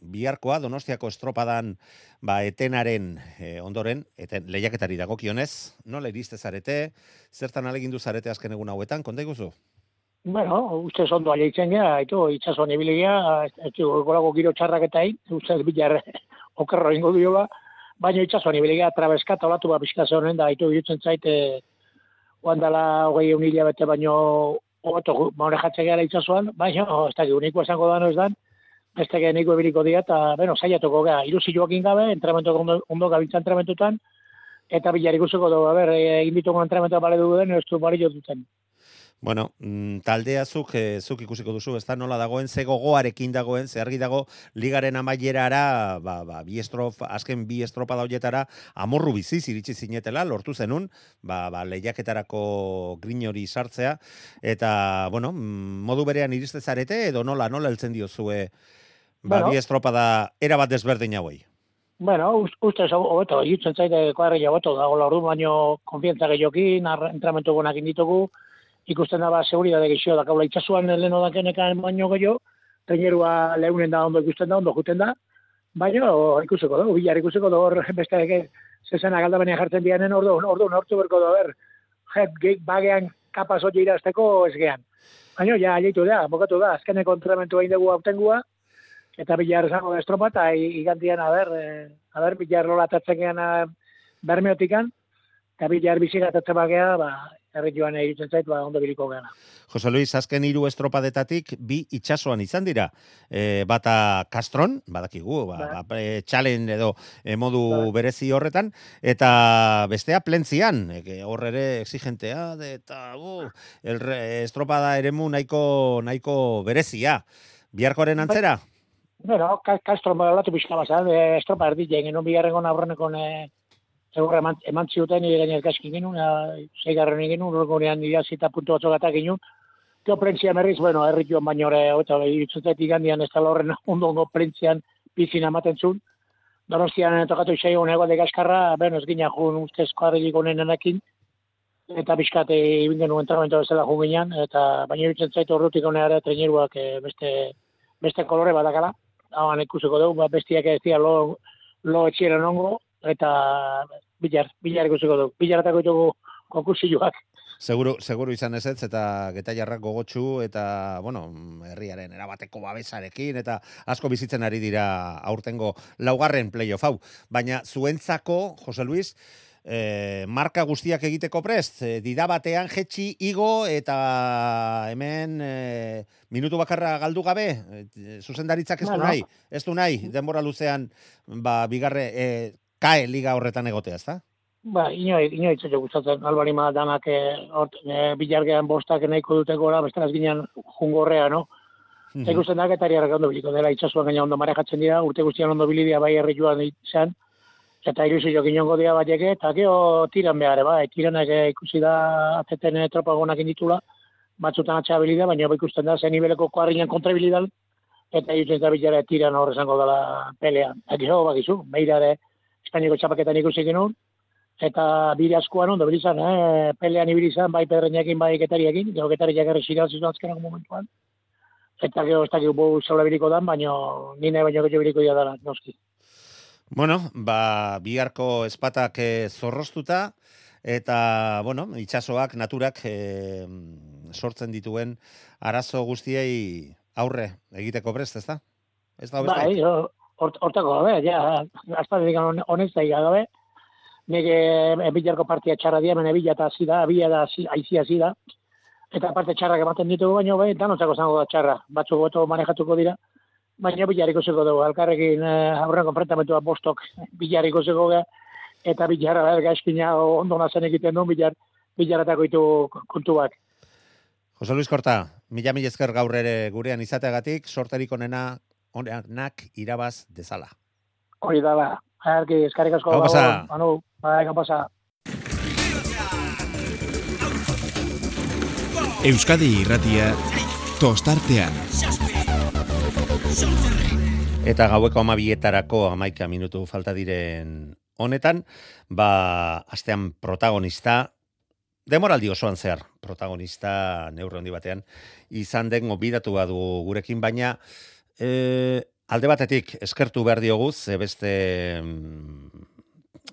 biharkoa, donostiako estropadan, ba, etenaren e, ondoren, eten lehiaketari dagokionez, nola iriste zarete, zertan alegindu zarete azken egun hauetan, konta iguzu? Bueno, uste ondo aleitzen gea, ito, itxasuan ibilegia, ez du, golako giro txarrak eta uste bilar okerro ingo diola, baina itxasuan ibilegia trabeskat olatu ba pixka honen da, ito, irutzen zaite, oan dala hogei eun hilabete baino, hobeto, maure jatze gara itxasuan, baina, ez da, uniko esango da no ez dan, beste gen niko ebiliko dira, eta, bueno, saiatuko gea, ilusioakin gabe, entrenamentu ondo, ondo gabiltza entrenamentutan, eta bilar ikusiko dugu, a ber, egin ditugu entrenamentua bale dugu den, ez du bali duten. Bueno, mm, taldea zuk, eh, zuk ikusiko duzu, ez da nola dagoen, ze gogoarekin dagoen, ze argi dago, ligaren amaierara, ba, ba, bi estrof, azken bi estropa dauetara, amorru biziz iritsi zinetela, lortu zenun, ba, ba, lehiaketarako grin hori sartzea, eta, bueno, mm, modu berean iriste zarete, edo nola, nola heltzen diozue, ba, Bueno. bi estropa da, era bat desberdin hauei. Bueno, us- ustez hobeto, irutzen zaite kuadrilla hobeto dago ordu baino konfiantza gehiokin, entrenamentu gonak ditugu, ikusten da ba seguridade gehiago da kaula itxasuan leheno dakenekan baino gehiago, trainerua leunen da ondo ikusten da, ondo juten da, Baina, o, ikusiko dugu, bilar ikusiko dugu, hor beste eke, zezena galdabenea jartzen dianen, ordu, ordu, nortu berko dugu, ber, jet, geik bagean kapaz hori irazteko ez gehan. Baina, ja, aleitu da, bokatu da, azkeneko entrenamentu egin dugu autengua, eta bilar esango da estropa, eta igantian, a ber, eh, a ber, bilar lola eh, bermeotikan, eta bilar bizigatatzen bagea, ba, herri joan egiten zait, ba, ondo biliko gana. Jose Luis, azken hiru estropadetatik bi itsasoan izan dira. E, bata Castron, badakigu, ba, ba, e, txalen edo e, modu berezi horretan, eta bestea plentzian, e, hor ere exigentea, de, eta uh, el, estropada eremu nahiko, nahiko berezia. Biarkoaren antzera? Bueno, Castron balatu pixka bazan, e, estropa erdi jengen, bigarrengo nabrreneko Egur eman, eman ziuten nire gainez gaskin genuen, zeigarren egin genuen, urko nean nire zita puntu batzuk eta genuen. Tio prentzia merriz, bueno, erri joan baino ere, eta iritzutet igandian ez tala horren ondo ondo prentzian bizin amaten zuen. Donostian tokatu isai hon egualde gaskarra, ben ez gina jun ustezko harrilik honen eta bizkate ibin genuen entrenamentu bezala jun ginean, eta baina irutzen zaitu horretik honera treneruak eh, beste, beste kolore badakala. Hau, ikusiko dugu, ba, bestiak ez dira lo, lo etxieren ongo, eta bilar, bilar ikusiko du. Bilaratako ditugu konkursioak. Seguro, seguro izan ez ez, eta geta gogotxu, eta, bueno, herriaren erabateko babesarekin, eta asko bizitzen ari dira aurtengo laugarren playoff hau. Baina zuentzako, Jose Luis, eh, marka guztiak egiteko prest, eh, dida batean jetxi igo, eta hemen eh, minutu bakarra galdu gabe, eh, zuzendaritzak ez du nahi, ez du nahi, denbora luzean, ba, bigarre, eh, kae liga horretan egotea, ezta? Ba, inoi, inoi itzatio gustatzen, albarima danak e, ort, e, bilargean bostak nahiko dute gora, besteraz ginen jungorrea, no? Mhm. Eta ikusten da, getari ondo biliko dela, itxasuan gaina ondo marejatzen dira, urte guztian ondo bilidia bai herri joan izan, eta ilusi jo inongo dira batieke, eta geho tiran behar, bai, tiranak eh, ikusi da azeten eh, tropa gonak inditula, batzutan atxa bilida, baina bai ikusten da, zen niveleko koarriñan kontrabilidan, eta irutzen da bilara tiran hor esango dela pelea. Eta geho, bakizu, beirare, Espainiko txapaketan ikusi genuen, eta bire askoan ondo bilizan, eh? pelean ibili izan, bai pedreñekin, bai getariekin, gero getariak erre ziraz izan azkenak momentuan. Eta gero ez dakik bu zola biriko dan, baina nine baino gehiago biriko dira dara, noski. Bueno, ba, biharko espatak eh, zorroztuta, eta, bueno, itxasoak, naturak eh, sortzen dituen arazo guztiei aurre egiteko prest, ez da? Ez da, Bai, ho- hort- hortako gabe, ja, digan honez da gabe, nire e, bilarko partia txarra dia, mene bila eta hasi da, bila da, hasi- aizi hasi da, eta parte txarrak ematen ditugu, baina bai, danotzako zango da txarra, batzuk boto manejatuko dira, baina bilar ikusiko dugu, alkarrekin eh, aurren konfrontamentua bostok bilar ikusiko ga, eta bilarra da, gaizkina ondo nazen egiten du, bilar, bilaratako ditu kontuak. Jose Luis Korta, mila mila esker gaur ere gurean izateagatik, sorterik onena onenak irabaz dezala. Hori da, ba, argi, eskarrik asko. Gau pasa. Gabon, Manu, bai, gau pasa. Euskadi irratia tostartean. Eta gaueko amabietarako amaika minutu falta diren honetan, ba, astean protagonista, demoraldi osoan zehar, protagonista neurre handi batean, izan den gobidatu badu gurekin, baina e, alde batetik eskertu behar diogu, ze beste mm,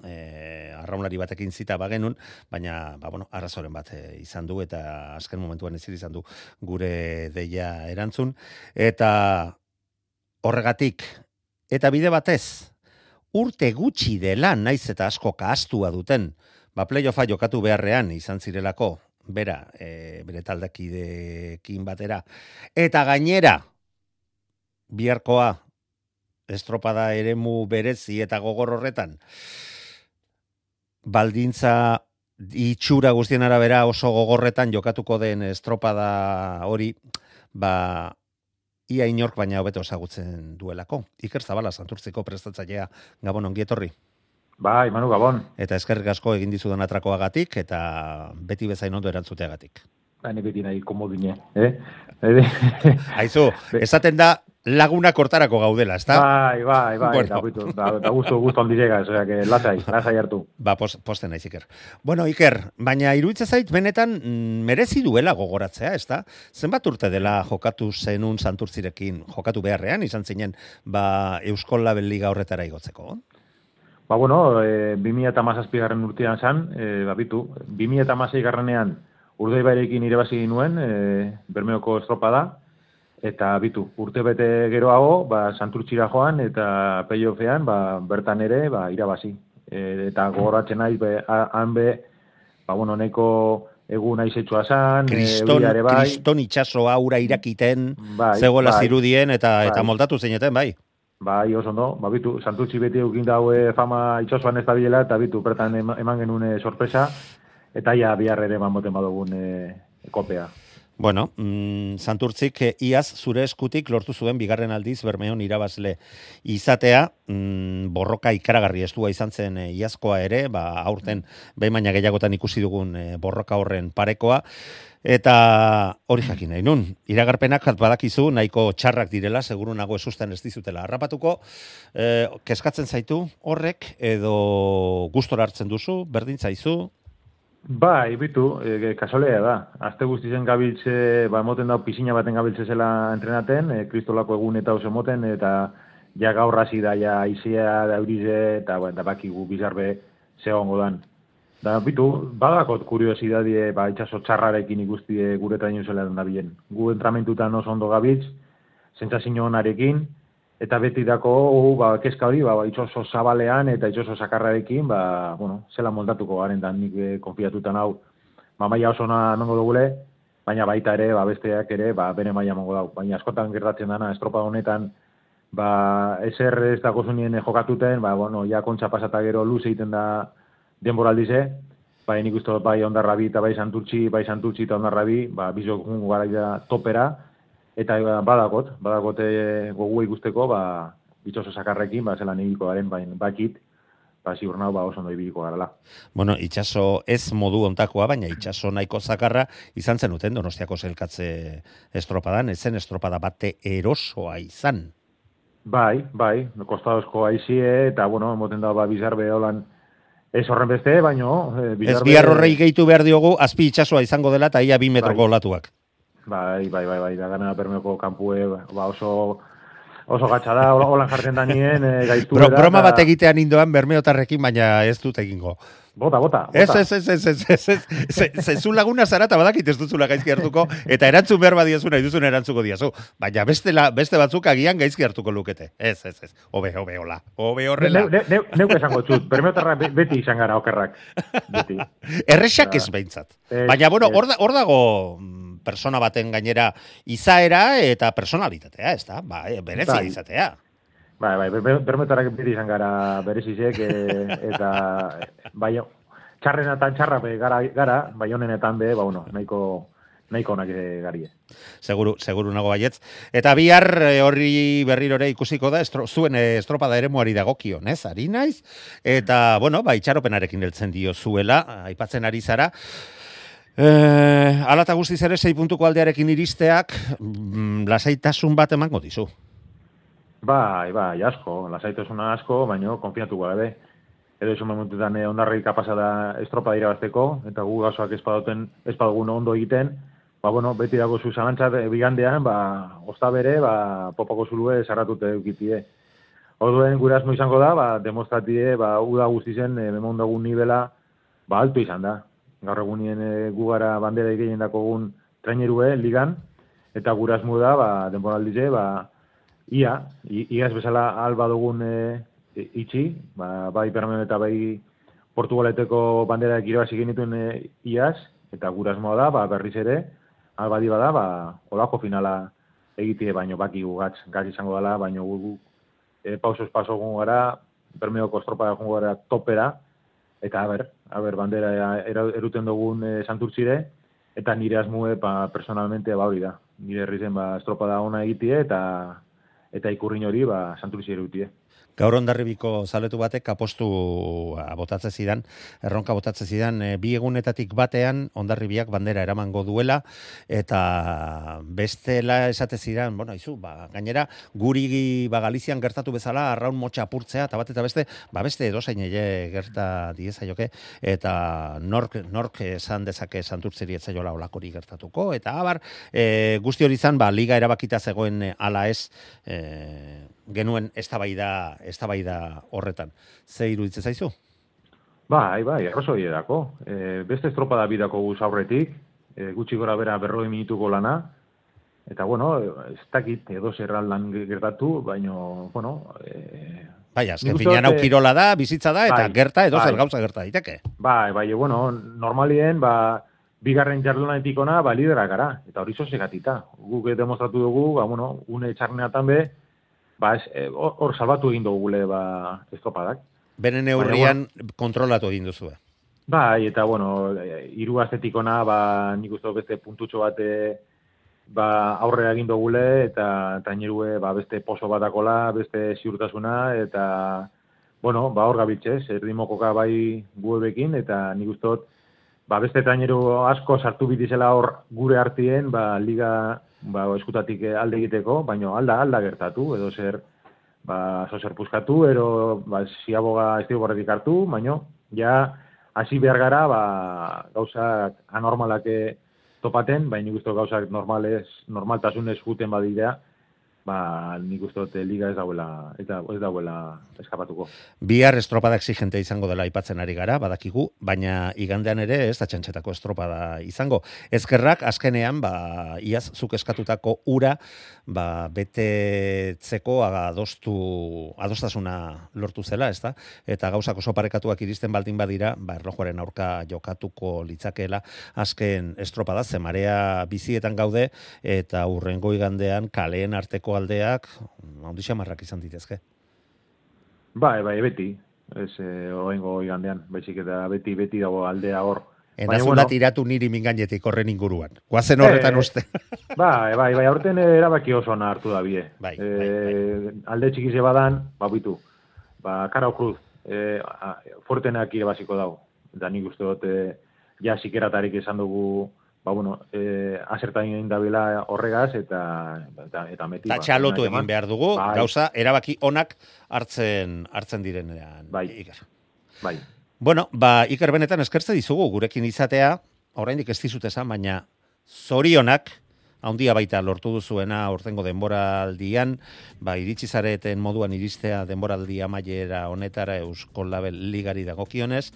e, arraunlari batekin zita bagenun, baina ba, bueno, arrazoren bat e, izan du eta azken momentuan ezin izan du gure deia erantzun. Eta horregatik, eta bide batez, urte gutxi dela naiz eta asko kahastua duten, ba playoffa jokatu beharrean izan zirelako, bera, e, bere taldekidekin batera, eta gainera, biharkoa, estropada eremu berezi eta gogor horretan, baldintza itxura guztien arabera oso gogorretan jokatuko den estropada hori, ba, ia inork baina hobeto ezagutzen duelako. Iker Zabala santurtzeko prestatzailea Gabon ongietorri. Bai, Manu Gabon. Eta eskerrik asko egin dizudan atrakoagatik eta beti bezain ondo erantzuteagatik. Baina beti nahi komodine, eh? Aizu, [LAUGHS] esaten da laguna kortarako gaudela, ezta? Bai, bai, bai, Bueno. eta bitu, da, da gustu, gustu ondizega, osea, que lasai, lasai hartu. Ba, pos, posten naiz, Iker. Bueno, Iker, baina iruditzen zait, benetan mm, merezi duela gogoratzea, ezta? Zenbat urte dela jokatu zenun santurtzirekin, jokatu beharrean, izan zinen, ba, Euskol Label Liga horretara igotzeko? Ba, bueno, e, 2008 garren urtean zan, e, ba, bitu, 2008 garrenean urdei bairekin irabazi nuen, e, Bermeoko estropada, eta bitu, urte bete geroago, ba, santurtzira joan, eta playoffean, ba, bertan ere, ba, irabazi. E, eta gogoratzen naiz, be, han be, ba, bueno, neko egun aizetxua zan, e, Kriston, ere bai, kriston itxaso aura irakiten, Bai, zegoela bai. zirudien, eta, eta Bai. moldatu zineten, bai. Bai, oso ondo, ba, bitu, santutxi beti eukin daue fama itxosoan ez da bilela, eta bitu, bertan ema- eman genuen eh, sorpresa, eta ja bihar ere eman boten badugun e, kopea. Bueno, mm, Santurtzik eh, iaz zure eskutik lortu zuen bigarren aldiz Bermeon irabazle izatea, mm, borroka ikaragarri estua izan zen eh, iazkoa ere, ba, aurten behin baina gehiagotan ikusi dugun eh, borroka horren parekoa, eta hori jakin nahi nun, iragarpenak badakizu nahiko txarrak direla, seguru nago esusten ez dizutela harrapatuko, eh, keskatzen zaitu horrek, edo gustora hartzen duzu, berdin zaizu, Bai, bitu, e, kasolea da. Azte guztizen gabiltze, ba, moten dau pisina baten gabiltze zela entrenaten, e, kristolako egun eta oso moten, eta ja gaur hasi da, ja izia da eurize, eta ba, da bakigu bizarbe zegongo dan. Da, bitu, badakot kuriosidadie, ba, itxaso txarrarekin ikustie gure trainu zela da bilen. Gu entramentutan oso ondo gabiltz, sentsazio onarekin, eta beti dako, uh, ba, kezka hori, ba, itxoso zabalean eta itxoso sakarrarekin, ba, bueno, zela moldatuko garen da nik eh, konfiatutan hau, ba, maia oso nongo dugule, baina baita ere, ba, besteak ere, ba, bere maia mongo dau. Baina askotan gertatzen dana, estropa honetan, ba, eser ez dago zunien jokatuten, ba, bueno, ja kontxa pasata gero luz egiten da denboraldize, bai nik uste bai ondarra bi eta bai santurtzi, bai santurtzi eta ondarra bi, ba, bizok gara topera, eta ba, badakot, badakot e, gogu ikusteko, ba, bitxoso sakarrekin, ba, zelan ibiliko garen, bain, bakit, ba, ziur nau, ba, oso ondo ibiliko garala. Bueno, itxaso ez modu ontakoa, baina itxaso nahiko zakarra izan zenuten donostiako zelkatze estropadan, ezen estropada bate erosoa izan. Bai, bai, kostadozko aizie, eta, bueno, moten da, ba, bizarbe holan, ez horren beste, baino, e, Ez bihar horrei gehitu behar diogu, azpi itxasoa izango dela, eta ia bi metroko Bai. olatuak. Bai, bai, bai, bai, da gana permeoko kampue, ba oso oso gatsa da, holan jartzen da nien, eh, e, gaiztu Bro, Broma bat egitean indoan bermeotarrekin, baina ez dut egingo. Bota, bota, bota. Ez, ez, ez, ez, ez, ez, ez, ze, zezun laguna zarata badakit ez duzula gaizki hartuko, eta erantzun behar badiezu nahi duzun erantzuko diazu. Baina beste, la, beste batzuk agian gaizki hartuko lukete. Ez, ez, ez. Obe, obe, hola. Obe horrela. Ne, ne, ne, esango txut, bermeotarra beti izan gara okerrak. Beti. Erresak ez behintzat. Baina, bueno, hor dago mm, persona baten gainera izaera eta personalitatea, ez da? Ba, eh, berezia Bai. izatea. Bai, bai, ber- bermeotarrak beti izan gara berezizek, e, [LAUGHS] eta bai, txarrenetan txarra be gara, gara, bai honenetan be, ba, bueno, nahiko, nahiko onak e, garie. Seguru, seguru nago baietz. Eta bihar eh, horri berriro ere ikusiko da, estro, zuen eh, estropada ere muari dagokion, ez? Ari naiz? Eta, bueno, ba, itxaropenarekin heltzen dio zuela, aipatzen ari zara. Eh, ala eta guztiz ere, sei puntuko aldearekin iristeak, mm, lasaitasun bat emango dizu. Bai, bai, asko, lasaitasuna asko, baino konfiatu gabe. Edo esun momentutan eh, ondarri kapasa da estropa dira bazteko, eta gu gazoak espadoten, espadugun ondo egiten, ba, bueno, beti dago zu zalantzat eh, bigandean, ba, osta bere, ba, popako zulue sarratute eukitie. Orduen gure asmo izango da, ba, demostratie, ba, uda guztizen, e, memondagun nivela, ba, alto izan da. Gaur egunien e, gu gara bandera egin dakogun trainerue, ligan, eta gure asmo da, ba, denboraldize, ba, ia, iaz bezala alba dugun e, itxi, ba, bai Bermeon eta bai Portugaleteko bandera irabazi genituen e, iaz, eta gure asmoa da, ba, berriz ere, alba di bada, ba, olako finala egitie baino baki gatz, gatz izango dela, baino gu, e, pausos paso gara, Bermeoko estropa gongo gara topera, eta aber, aber bandera era, eruten dugun e, santurtzire, eta nire asmue, ba, personalmente, ba, hori da. Nire herrizen, ba, estropada ona egitie, eta eta ikurrin hori, ba, santurtzi erutie. Gaur ondarribiko zaletu batek apostu botatze zidan, erronka botatze zidan, e, bi egunetatik batean ondarribiak bandera eramango duela, eta bestela esate zidan, bueno, izu, ba, gainera, guri ba, Galizian gertatu bezala, arraun motxa apurtzea, eta bat eta beste, ba, beste edozain ere gerta dieza joke, eta nork, nork esan dezake santurtzeri etzaiola olakori gertatuko, eta abar, e, guzti hori izan, ba, liga erabakita zegoen e, ala ez, e, genuen eztabaida eztabaida horretan. Ze iruditzen zaizu? Bai, bai, arrozoi edako. E, beste estropada bidako guz aurretik, e, gutxi gora bera berroi minutuko lana, eta bueno, ez dakit edo zerraldan gertatu, baino, bueno... E, bai, azken finean hau kirola da, bizitza da, eta bai, gerta edo zer bai. gauza gerta daiteke. Bai, bai, bueno, normalien, ba, bigarren jardunaetik ona, ba, lidera gara, eta hori zozegatita. Guk demostratu dugu, ba, bueno, une txarneatan be, ba, eh, hor salbatu egin dugu gule, ba, estropadak. Benen neurrian kontrolatu egin duzu. Bai, eta, bueno, hiru astetik ona, ba, nik uste beste puntutxo bate, ba, aurre egin dugule, eta tainerue, ba, beste poso batakola, beste ziurtasuna, eta, bueno, ba, hor gabitzez, erdimokoka bai guebekin, eta nik uste ba, beste traineru asko sartu bitizela hor gure hartien, ba, liga ba, eskutatik alde egiteko, baino alda alda gertatu, edo zer, ba, zo zer puskatu, ero, ba, ziaboga ez borretik hartu, baino, ja, hasi behar gara, ba, gauzak anormalak topaten, baina guztu gauzak normales, normaltasunez juten badidea, ba, nik uste dut liga ez dauela, ez, da, ez dauela eskapatuko. Bihar estropada exigente izango dela aipatzen ari gara, badakigu, baina igandean ere ez da txantxetako estropada izango. Ezkerrak, azkenean, ba, iaz zuk eskatutako ura, ba, betetzeko adostu, adostasuna lortu zela, ez da? Eta gauzak oso parekatuak iristen baldin badira, ba, erlojuaren aurka jokatuko litzakeela, azken estropada, zemarea bizietan gaude, eta urrengo igandean kaleen arteko aldeak handi xamarrak izan ditezke. Bai, bai, beti. Ez eh, oengo igandean, baizik eta beti, beti dago aldea hor. Enazun bueno, tiratu niri mingainetik horren inguruan. Guazen horretan eh, uste. [LAUGHS] bai, bai, bai, aurten erabaki oso hartu da bie. Bai, bai, bai. Eh, alde txikize badan, ba, bitu. Ba, kara okruz, eh, fortenak irabaziko dago. Eta nik uste dut, eh, ja, sikeratarik esan dugu, ba, bueno, e, asertan egin dabila horregaz, eta, eta, eta meti. Eta ba, txalotu egin behar dugu, bai. gauza, erabaki onak hartzen hartzen direnean. Bai, Iker. bai. Bueno, ba, Iker benetan eskertze dizugu, gurekin izatea, oraindik ez dizut esan, baina zorionak, handia baita lortu duzuena urtengo denboraldian, ba, iritsi zareten moduan iristea denboraldia maiera honetara Eusko Label Ligari dagokionez,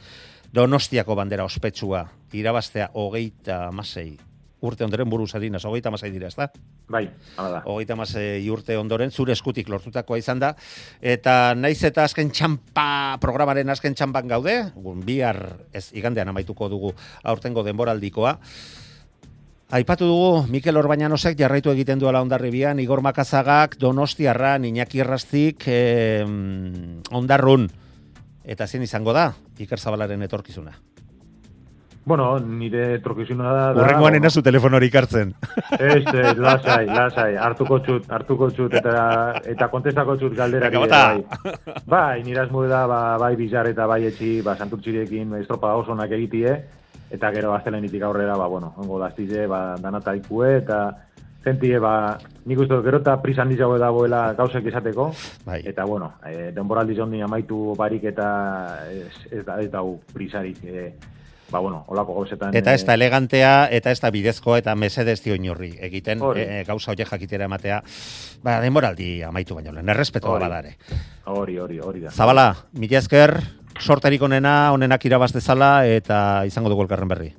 Donostiako bandera ospetsua irabaztea hogeita amasei urte ondoren buruz harinas, hogeita amasei dira, ez da? Bai, hala da. Hogeita amasei urte ondoren, zure eskutik lortutakoa izan da. Eta naiz eta azken txampa, programaren azken txampan gaude, bihar ez igandean amaituko dugu aurtengo denboraldikoa. Aipatu dugu, Mikel Orbañanosek jarraitu egiten duela ondarribian, Igor Makazagak, Donostiarra, Iñaki Erraztik, eh, ondarrun. Eta zen izango da, Iker Zabalaren etorkizuna. Bueno, nire etorkizuna da... Urrengoan bueno. enazu telefonorik hartzen. Ez, ez, lasai, lasai, hartuko txut, hartuko txut, eta, eta kontestako txut galdera. Bai, bai nire asmo da, ba, bai bizar eta bai etxi, ba, santurtxirekin estropa oso nak egitie, eta gero aztelenitik aurrera, ba, bueno, ongo daztize, ba, danataikue, eta zentie, ba, nik uste gero eta prisa handi jago dagoela gauzek izateko, bai. eta bueno, e, denboraldi zondi amaitu barik eta ez, ez, da, ez dau prisarik, e, ba bueno, olako gauzetan... Eta ez da e, elegantea, eta ez da bidezko, eta mesedez dio inorri, egiten e, gauza horiek jakitera ematea, ba, denboraldi amaitu baino, lehen, errespetu badare. Hori, hori, hori da. Zabala, mila esker, sorterik onena, onenak irabaz dezala, eta izango dugu elkarren berri.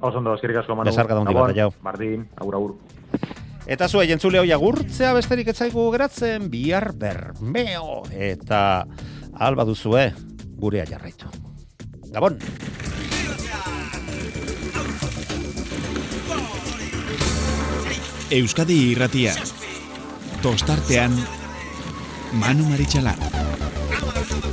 Osondo, eskerik asko, Manu. Besarka da hundi bat, jau. Bardin, agur, agur. Eta zua, jentzule hoi agurtzea besterik etzaigu geratzen, bihar bermeo. Eta alba duzue, gurea jarraitu. Gabon! Euskadi irratia. Tostartean, Manu Maritxalar.